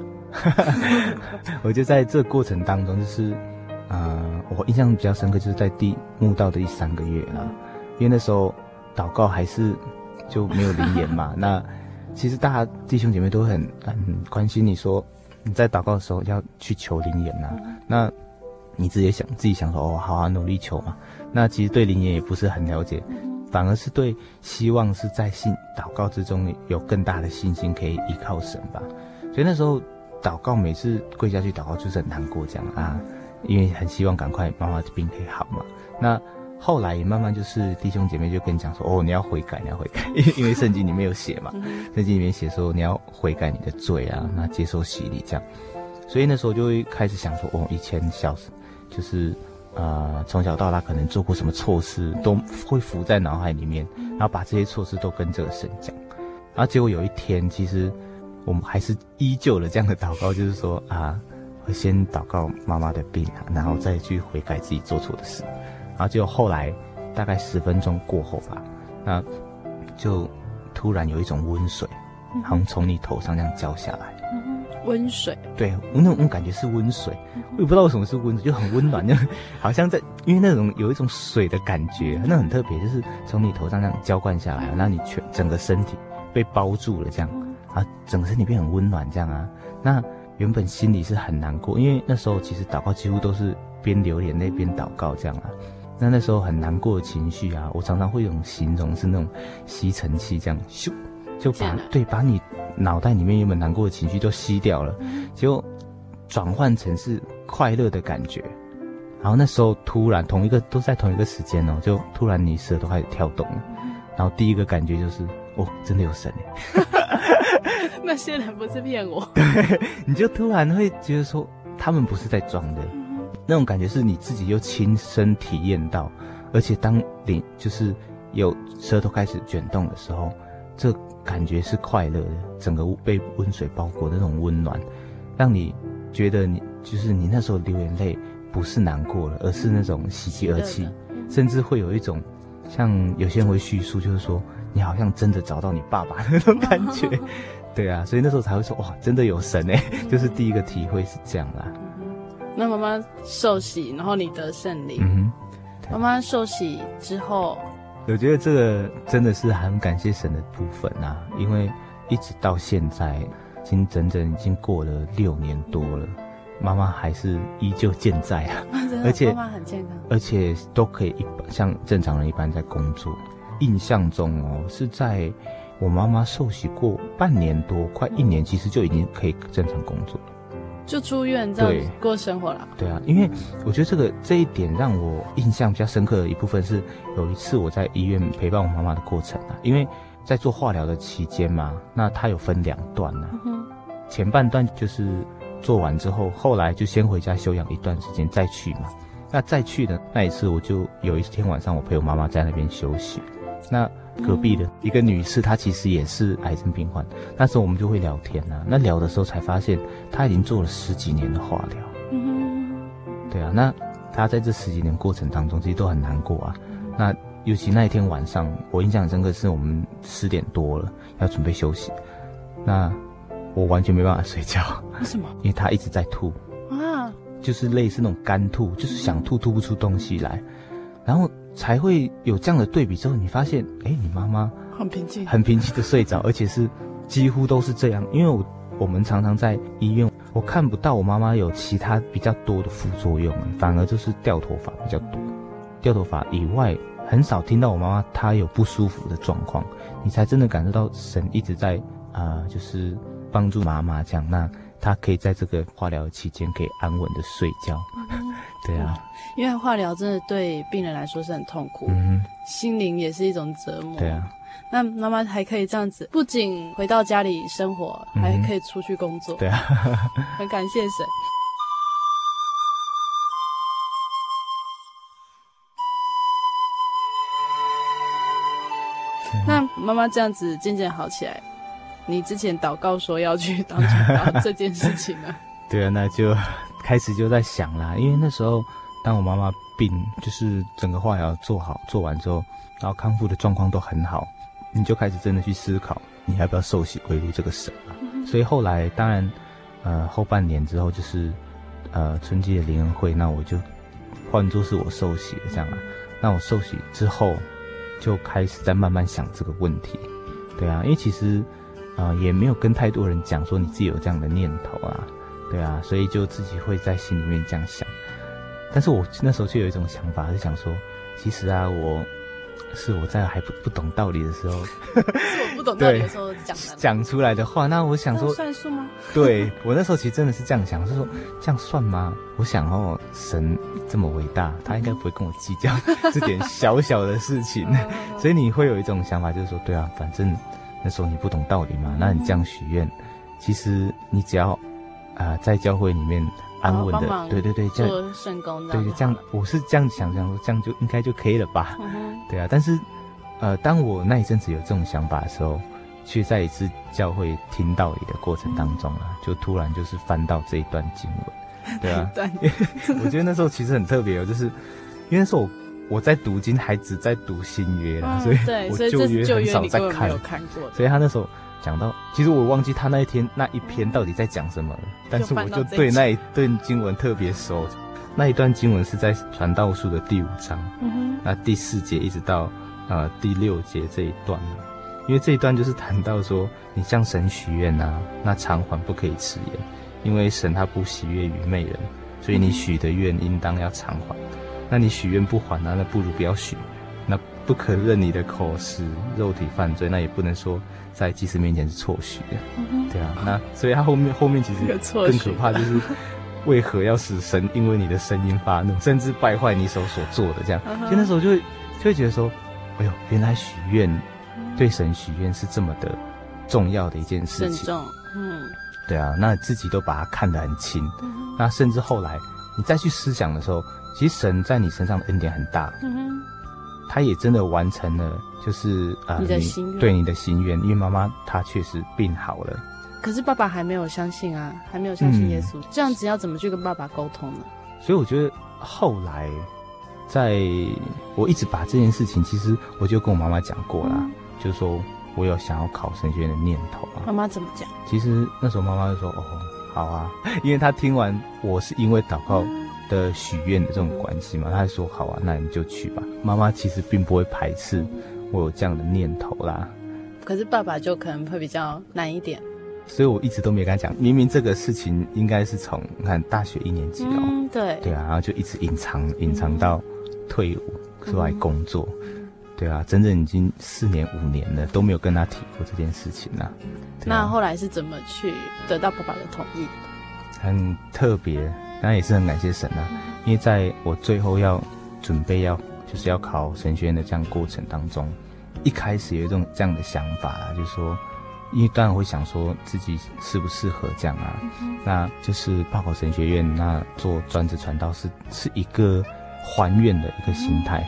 我就在这个过程当中，就是，呃，我印象比较深刻，就是在第墓道的第三个月啊，因为那时候祷告还是就没有灵言嘛。那其实大家弟兄姐妹都很很关心你说。你在祷告的时候要去求灵言呐，那你自己想自己想说哦，好啊，努力求嘛。那其实对灵言也不是很了解，反而是对希望是在信祷告之中有更大的信心，可以依靠神吧。所以那时候祷告，每次跪下去祷告就是很难过这样啊，因为很希望赶快妈妈的病可以好嘛。那。后来也慢慢就是弟兄姐妹就跟你讲说，哦，你要悔改，你要悔改，因为圣经里面有写嘛，圣经里面写说你要悔改你的罪啊，那接受洗礼这样，所以那时候就会开始想说，哦，以前小时就是呃从小到大可能做过什么错事，都会浮在脑海里面，然后把这些错事都跟这个神讲，然后结果有一天，其实我们还是依旧了这样的祷告，就是说啊，我先祷告妈妈的病啊，然后再去悔改自己做错的事。然后就后来，大概十分钟过后吧，那就突然有一种温水，好像从你头上这样浇下来。温水。对，我那种感觉是温水，我也不知道为什么是温水，就很温暖，就好像在，因为那种有一种水的感觉，那很特别，就是从你头上这样浇灌下来，那你全整个身体被包住了这样，啊，整个身体变很温暖这样啊，那原本心里是很难过，因为那时候其实祷告几乎都是边流眼泪边祷告这样啊。那那时候很难过的情绪啊，我常常会用形容是那种吸尘器这样咻，就把对把你脑袋里面原本难过的情绪都吸掉了，结果转换成是快乐的感觉。然后那时候突然同一个都在同一个时间哦，就突然你舌头开始跳动了，然后第一个感觉就是哦，真的有神耶。那些人不是骗我。对，你就突然会觉得说他们不是在装的。那种感觉是你自己又亲身体验到，而且当你就是有舌头开始卷动的时候，这感觉是快乐的，整个被温水包裹的那种温暖，让你觉得你就是你那时候流眼泪不是难过了，而是那种喜极而泣，甚至会有一种像有些人会叙述，就是说你好像真的找到你爸爸那种感觉，对啊，所以那时候才会说哇，真的有神哎，就是第一个体会是这样啦。那妈妈受洗，然后你得圣灵。嗯哼，妈妈受洗之后，我觉得这个真的是很感谢神的部分啊，因为一直到现在，已经整整已经过了六年多了，妈妈还是依旧健在啊，而且妈妈很健康，而且都可以一般像正常人一般在工作。印象中哦，是在我妈妈受洗过半年多，快一年，其实就已经可以正常工作了。就出院这样过生活了。对啊，因为我觉得这个这一点让我印象比较深刻的一部分是，有一次我在医院陪伴我妈妈的过程啊，因为在做化疗的期间嘛，那它有分两段呢、啊。前半段就是做完之后，后来就先回家休养一段时间再去嘛。那再去的那一次，我就有一天晚上我陪我妈妈在那边休息，那。隔壁的一个女士，她其实也是癌症病患。那时候我们就会聊天呐、啊，那聊的时候才发现，她已经做了十几年的化疗。嗯，对啊，那她在这十几年过程当中，其实都很难过啊。那尤其那一天晚上，我印象很深刻，是我们十点多了要准备休息，那我完全没办法睡觉。为什么？因为她一直在吐啊，就是类似那种干吐，就是想吐吐不出东西来，然后。才会有这样的对比之后，你发现，哎，你妈妈很平静，很平静的睡着，而且是几乎都是这样。因为我我们常常在医院，我看不到我妈妈有其他比较多的副作用，反而就是掉头发比较多。掉头发以外，很少听到我妈妈她有不舒服的状况，你才真的感受到神一直在啊、呃，就是帮助妈妈这样。那她可以在这个化疗期间可以安稳的睡觉。嗯对啊，因为化疗真的对病人来说是很痛苦，嗯，心灵也是一种折磨。对啊，那妈妈还可以这样子，不仅回到家里生活，嗯，还可以出去工作。对啊，很感谢神。那妈妈这样子渐渐好起来，你之前祷告说要去当传道这件事情呢？对啊，那就。开始就在想啦，因为那时候，当我妈妈病，就是整个化疗做好做完之后，然后康复的状况都很好，你就开始真的去思考，你要不要受洗归入这个神啊？所以后来，当然，呃，后半年之后就是，呃，春季的灵恩会，那我就换作是我受洗了这样啊。那我受洗之后，就开始在慢慢想这个问题，对啊，因为其实，呃，也没有跟太多人讲说你自己有这样的念头啊。对啊，所以就自己会在心里面这样想，但是我那时候却有一种想法，是想说，其实啊，我是我在还不不懂道理的时候，是我不懂道理的时候讲 讲出来的话。那我想说，算数吗？对，我那时候其实真的是这样想，是说这样算吗？我想哦，神这么伟大，他应该不会跟我计较 这点小小的事情。所以你会有一种想法，就是说，对啊，反正那时候你不懂道理嘛，那你这样许愿，其实你只要。啊、呃，在教会里面安稳的，哦、对对对，这样做圣工的，对对，这样我是这样想想说，这样就应该就可以了吧？嗯、对啊，但是，呃，当我那一阵子有这种想法的时候，却在一次教会听道理的过程当中啊，嗯、就突然就是翻到这一段经文，对啊，我觉得那时候其实很特别哦，就是因为那时候我我在读经还只在读新约啦，嗯、所以我旧约很少在看，看过，所以他那时候。讲到，其实我忘记他那一天那一篇到底在讲什么了，但是我就对那一段经文特别熟。那一段经文是在传道书的第五章，嗯、那第四节一直到呃第六节这一段，因为这一段就是谈到说，你向神许愿呐，那偿还不可以迟延，因为神他不喜悦愚昧人，所以你许的愿应当要偿还。那你许愿不还呢？那不如不要许。那不可任你的口使肉体犯罪，那也不能说在祭司面前是错许的。嗯、对啊，那所以他后面后面其实更可怕，就是为何要使神因为你的声音发怒，甚至败坏你手所做的这样。就那时候就会就会觉得说，哎呦，原来许愿对神许愿是这么的重要的一件事情。嗯，对啊，那自己都把它看得很轻。嗯、那甚至后来你再去思想的时候。其实神在你身上的恩典很大，嗯哼，他也真的完成了，就是呃，你的心愿，对你的心愿，因为妈妈她确实病好了，可是爸爸还没有相信啊，还没有相信耶稣，嗯、这样子要怎么去跟爸爸沟通呢？所以我觉得后来，在我一直把这件事情，其实我就跟我妈妈讲过了，嗯、就是说我有想要考神学院的念头啊。妈妈怎么讲？其实那时候妈妈就说：“哦，好啊。”因为她听完我是因为祷告。嗯的许愿的这种关系嘛，他还说好啊，那你就去吧。妈妈其实并不会排斥我有这样的念头啦。可是爸爸就可能会比较难一点，所以我一直都没跟他讲。明明这个事情应该是从你看大学一年级哦、对对啊，然后就一直隐藏隐藏到退伍出来工作，嗯、对啊，整整已经四年五年了都没有跟他提过这件事情啦。啊、那后来是怎么去得到爸爸的同意？很特别。当然也是很感谢神啊，因为在我最后要准备要就是要考神学院的这样过程当中，一开始有一种这样的想法啦，就是说，因为当然会想说自己适不适合这样啊，那就是报考神学院，那做专职传道是是一个还愿的一个心态，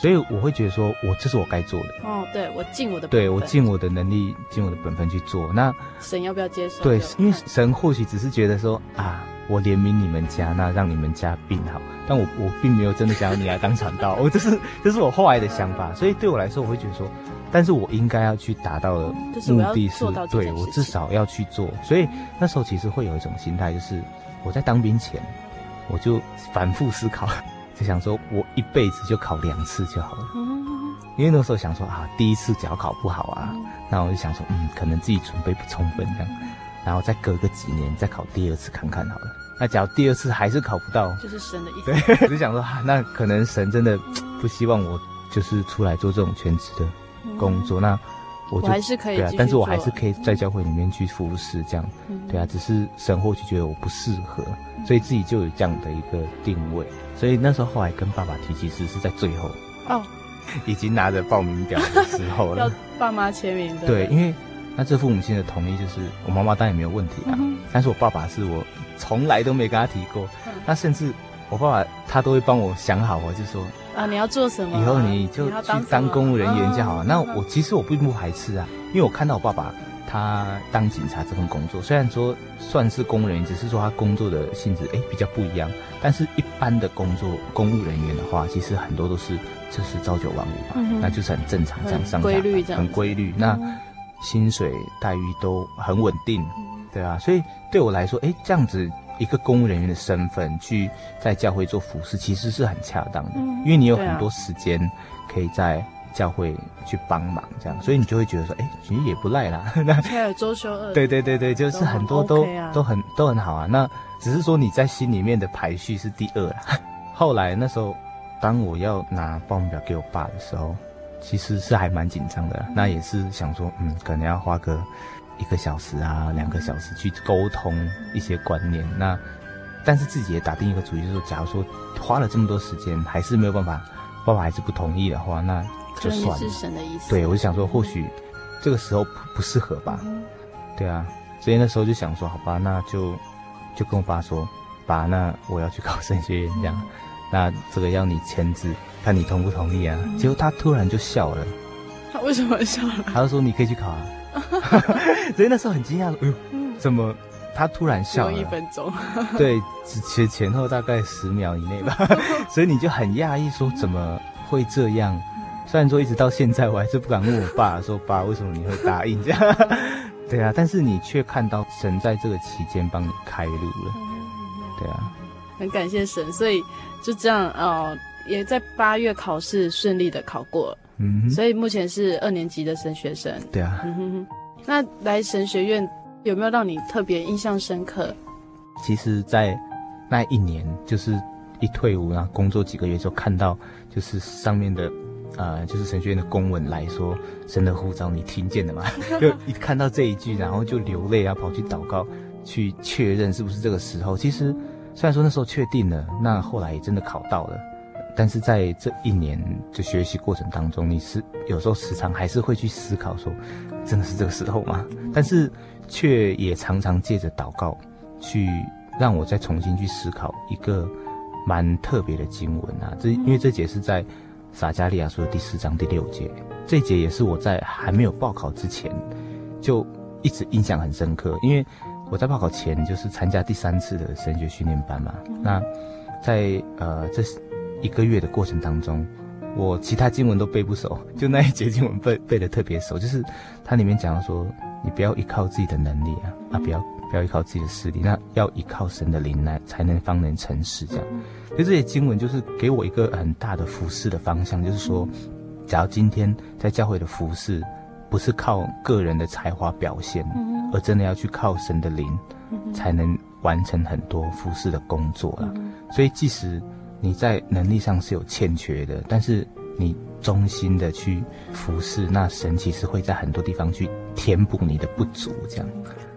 所以我会觉得说我这是我该做的。哦，对我尽我的本分，对我尽我的能力尽我的本分去做，那神要不要接受？对，因为神或许只是觉得说啊。我怜悯你们家，那让你们家病好，但我我并没有真的想要你来当传道，我这是这是我后来的想法，所以对我来说，我会觉得说，但是我应该要去达到的目的是，是对我至少要去做，所以那时候其实会有一种心态，就是我在当兵前，我就反复思考，就想说我一辈子就考两次就好了，因为那时候想说啊，第一次只要考不好啊，那我就想说，嗯，可能自己准备不充分这样。然后再隔个几年再考第二次看看好了。那假如第二次还是考不到，就是神的意思。对，我就想说，那可能神真的不希望我就是出来做这种全职的工作。嗯、那我还是可以，对啊，但是我还是可以在教会里面去服侍这样。嗯、对啊，只是神或许觉得我不适合，嗯、所以自己就有这样的一个定位。所以那时候后来跟爸爸提，其实是在最后哦，已经拿着报名表的时候了，要爸妈签名的。对，因为。那这父母亲的同意就是我妈妈当然也没有问题啊，嗯、但是我爸爸是我从来都没跟他提过，嗯、那甚至我爸爸他都会帮我想好，我就说啊，你要做什么？以后你就去当公务人员就好了。那我其实我并不排斥啊，因为我看到我爸爸他当警察这份工作，虽然说算是公务人员，只是说他工作的性质哎比较不一样，但是一般的工作公务人员的话，其实很多都是就是朝九晚五嘛，嗯、那就是很正常这样上下，规律这样，很规律。那薪水待遇都很稳定，对啊，所以对我来说，哎，这样子一个公务人员的身份去在教会做服侍，其实是很恰当的，因为你有很多时间可以在教会去帮忙，这样，所以你就会觉得说，哎，其实也不赖啦。那还有周休二，对对对对，就是很多都都很都很好啊。那只是说你在心里面的排序是第二啦。后来那时候，当我要拿报名表给我爸的时候。其实是还蛮紧张的，那也是想说，嗯，可能要花个一个小时啊，两个小时去沟通一些观念。那但是自己也打定一个主意，就是说，假如说花了这么多时间还是没有办法，爸爸还是不同意的话，那就算了。是神的意思。对，我就想说，或许这个时候不不适合吧。嗯、对啊，所以那时候就想说，好吧，那就就跟我爸说，爸，那我要去考神学院这样。嗯那这个要你签字，看你同不同意啊？嗯、结果他突然就笑了。他为什么笑了？他就说你可以去考啊。所以那时候很惊讶，哎呦，怎么他突然笑了？一分钟。对，只前前后大概十秒以内吧。所以你就很讶异，说怎么会这样？虽然说一直到现在，我还是不敢问我爸说，爸，为什么你会答应这样？对啊，但是你却看到神在这个期间帮你开路了。对啊。很感谢神，所以就这样，呃，也在八月考试顺利的考过，嗯，所以目前是二年级的神学生。对啊，嗯哼哼。那来神学院有没有让你特别印象深刻？其实，在那一年，就是一退伍，然后工作几个月之后，看到就是上面的，呃，就是神学院的公文来说，神的呼召，你听见了吗？就一看到这一句，然后就流泪啊，跑去祷告，去确认是不是这个时候。其实，虽然说那时候确定了，那后来也真的考到了，但是在这一年的学习过程当中，你是有时候时常还是会去思考说，真的是这个时候吗？但是却也常常借着祷告。去让我再重新去思考一个蛮特别的经文啊，这因为这节是在撒迦利亚书的第四章第六节，这节也是我在还没有报考之前就一直印象很深刻，因为我在报考前就是参加第三次的神学训练班嘛，那在呃这一个月的过程当中，我其他经文都背不熟，就那一节经文背背的特别熟，就是它里面讲到说，你不要依靠自己的能力啊，啊不要。不要依靠自己的势力，那要依靠神的灵来，才能方能成事。这样，所以这些经文就是给我一个很大的服侍的方向，就是说，假如今天在教会的服侍，不是靠个人的才华表现，而真的要去靠神的灵，才能完成很多服侍的工作了。所以，即使你在能力上是有欠缺的，但是你忠心的去服侍，那神其实会在很多地方去填补你的不足，这样。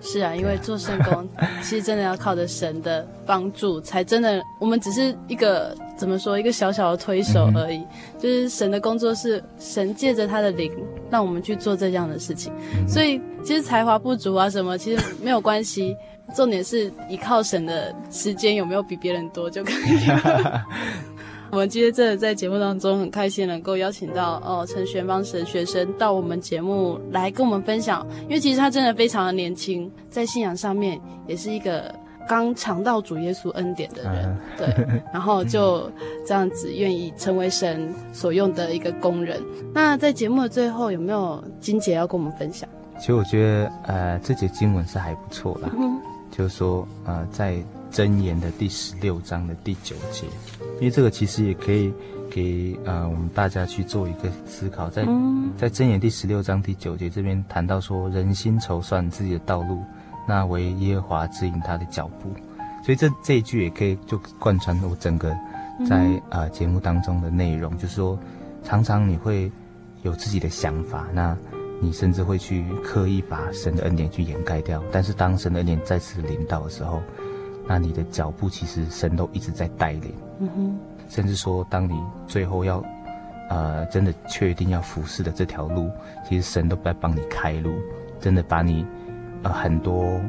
是啊，因为做圣工，其实真的要靠着神的帮助，才真的。我们只是一个怎么说，一个小小的推手而已。嗯、就是神的工作是神借着他的灵，让我们去做这样的事情。嗯、所以其实才华不足啊什么，其实没有关系。重点是依靠神的时间有没有比别人多就可以了。我们今天真的在节目当中很开心，能够邀请到哦陈玄芳神学生到我们节目来跟我们分享，因为其实他真的非常的年轻，在信仰上面也是一个刚尝到主耶稣恩典的人，对，然后就这样子愿意成为神所用的一个工人。那在节目的最后，有没有金姐要跟我们分享？其实我觉得，呃，这节经文是还不错啦，嗯、就是说，呃，在。箴言的第十六章的第九节，因为这个其实也可以给呃我们大家去做一个思考，在在箴言第十六章第九节这边谈到说，人心筹算自己的道路，那为耶和华指引他的脚步，所以这这一句也可以就贯穿我整个在呃节目当中的内容，就是说常常你会有自己的想法，那你甚至会去刻意把神的恩典去掩盖掉，但是当神的恩典再次临到的时候。那你的脚步其实神都一直在带领，嗯哼，甚至说当你最后要，呃，真的确定要服侍的这条路，其实神都在帮你开路，真的把你，呃，很多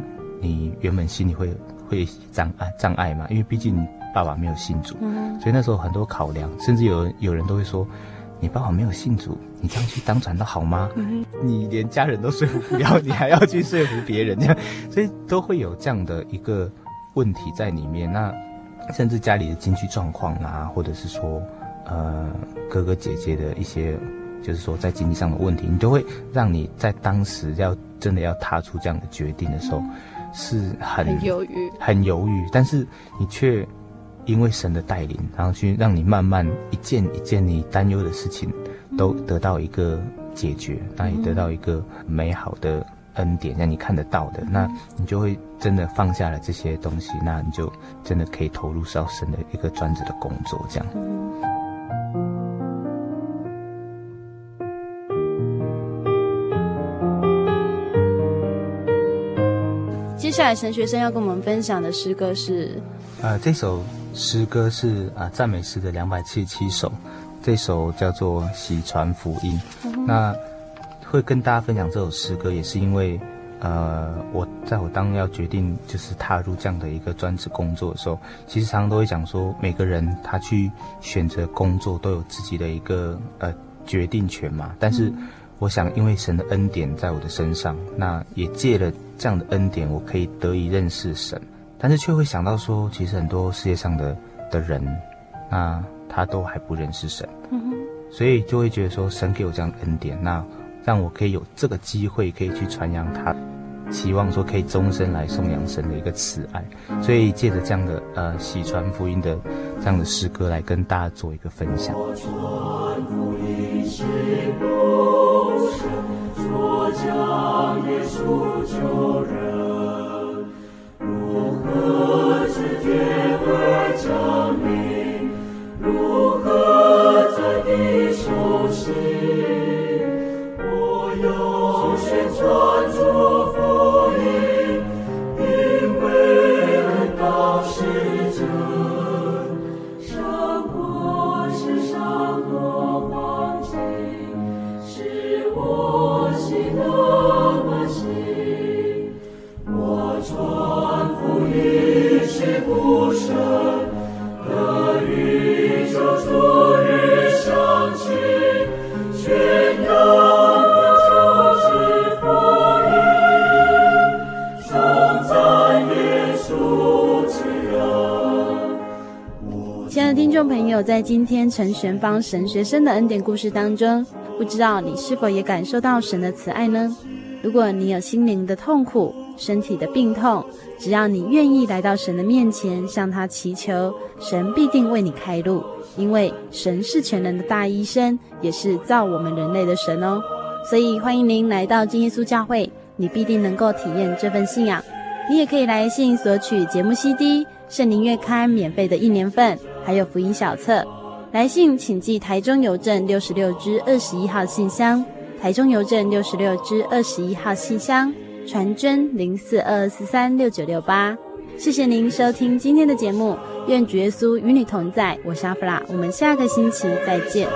你原本心里会会障碍障碍嘛，因为毕竟你爸爸没有信主，嗯，所以那时候很多考量，甚至有有人都会说，你爸爸没有信主，你这样去当传道好吗？嗯，你连家人都说服不了，你还要去说服别人，这样，所以都会有这样的一个。问题在里面，那甚至家里的经济状况啊，或者是说，呃，哥哥姐姐的一些，就是说在经济上的问题，你都会让你在当时要真的要踏出这样的决定的时候，嗯、是很很犹豫，很犹豫。但是你却因为神的带领，然后去让你慢慢一件一件你担忧的事情，都得到一个解决，那也得到一个美好的。恩典让你看得到的，那你就会真的放下了这些东西，那你就真的可以投入到神的一个专职的工作，这样。接下来神学生要跟我们分享的诗歌是，呃，这首诗歌是啊赞美诗的两百七十七首，这首叫做《喜传福音》，嗯，那。会跟大家分享这首诗歌，也是因为，呃，我在我当要决定就是踏入这样的一个专职工作的时候，其实常常都会讲说，每个人他去选择工作都有自己的一个呃决定权嘛。但是，我想因为神的恩典在我的身上，那也借了这样的恩典，我可以得以认识神。但是却会想到说，其实很多世界上的的人，那他都还不认识神，所以就会觉得说，神给我这样的恩典，那。让我可以有这个机会可以去传扬他，期望说可以终身来颂扬神的一个慈爱。所以借着这样的呃喜传福音的这样的诗歌来跟大家做一个分享。我传福音是不说将耶稣救人，如何知觉会降临，如何在地受洗。Jesus. 陈玄芳神学生的恩典故事当中，不知道你是否也感受到神的慈爱呢？如果你有心灵的痛苦、身体的病痛，只要你愿意来到神的面前，向他祈求，神必定为你开路，因为神是全能的大医生，也是造我们人类的神哦。所以欢迎您来到金耶稣教会，你必定能够体验这份信仰。你也可以来信索取节目 CD、圣灵月刊免费的一年份。还有福音小册，来信请寄台中邮政六十六支二十一号信箱，台中邮政六十六支二十一号信箱，传真零四二四三六九六八。谢谢您收听今天的节目，愿主耶稣与你同在。我是阿弗拉，我们下个星期再见。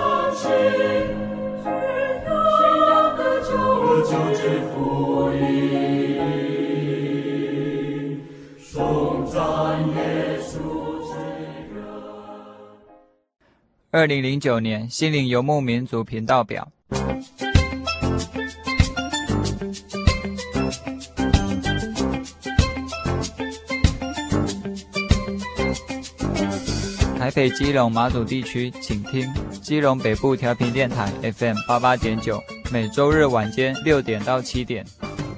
二零零九年心灵游牧民族频道表。台北、基隆、马祖地区，请听基隆北部调频电台 FM 八八点九，每周日晚间六点到七点；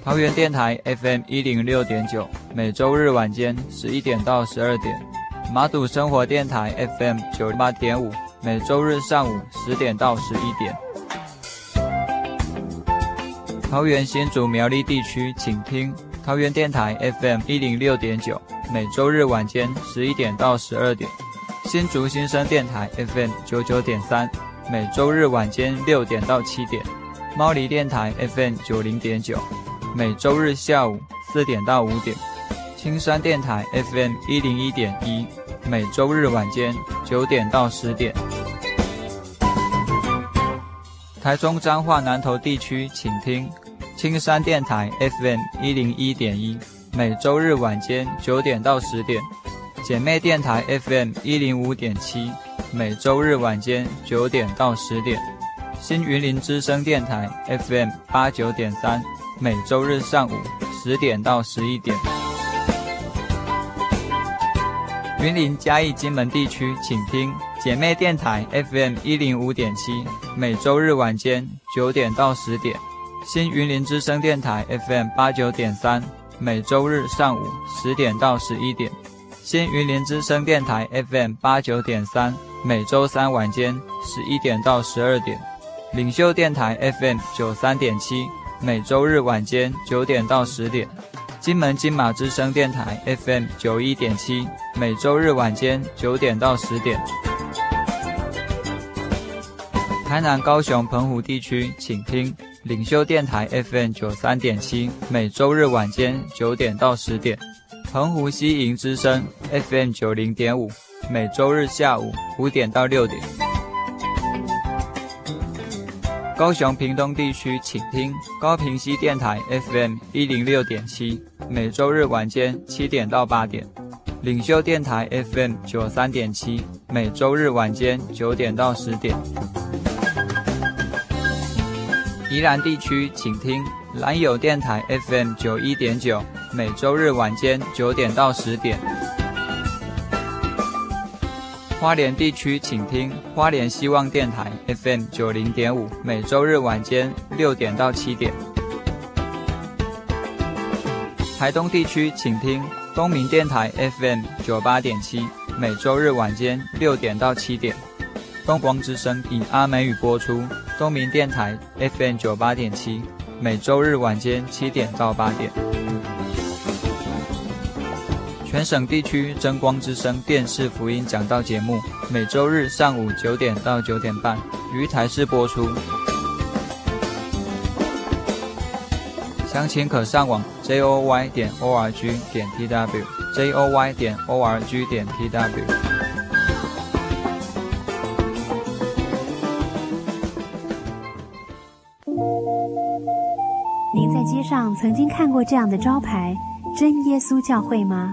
桃园电台 FM 一零六点九，每周日晚间十一点到十二点；马祖生活电台 FM 九八点五。每周日上午十点到十一点，桃园新竹苗栗地区请听桃园电台 FM 一零六点九，每周日晚间十一点到十二点；新竹新生电台 FM 九九点三，每周日晚间六点到七点；猫狸电台 FM 九零点九，每周日下午四点到五点；青山电台 FM 一零一点一。每周日晚间九点到十点，台中彰化南投地区请听青山电台 FM 一零一点一，每周日晚间九点到十点，姐妹电台 FM 一零五点七，每周日晚间九点到十点，新云林之声电台 FM 八九点三，每周日上午十点到十一点。云林嘉义金门地区，请听姐妹电台 FM 一零五点七，每周日晚间九点到十点；新云林之声电台 FM 八九点三，每周日上午十点到十一点；新云林之声电台 FM 八九点三，每周三晚间十一点到十二点；领袖电台 FM 九三点七，每周日晚间九点到十点。金门金马之声电台 FM 九一点七，每周日晚间九点到十点。台南、高雄、澎湖地区，请听领袖电台 FM 九三点七，每周日晚间九点到十点。澎湖西营之声 FM 九零点五，每周日下午五点到六点。高雄屏东地区，请听高屏溪电台 FM 一零六点七，每周日晚间七点到八点；领袖电台 FM 九三点七，每周日晚间九点到十点。宜兰地区，请听兰友电台 FM 九一点九，每周日晚间九点到十点。花莲地区，请听花莲希望电台 FM 九零点五，每周日晚间六点到七点。台东地区，请听东明电台 FM 九八点七，每周日晚间六点到七点。东光之声以阿美语播出，东明电台 FM 九八点七，每周日晚间七点到八点。全省地区真光之声电视福音讲道节目，每周日上午九点到九点半于台视播出。详情可上网 joy 点 org 点 tw joy 点 org 点 tw。您在街上曾经看过这样的招牌“真耶稣教会”吗？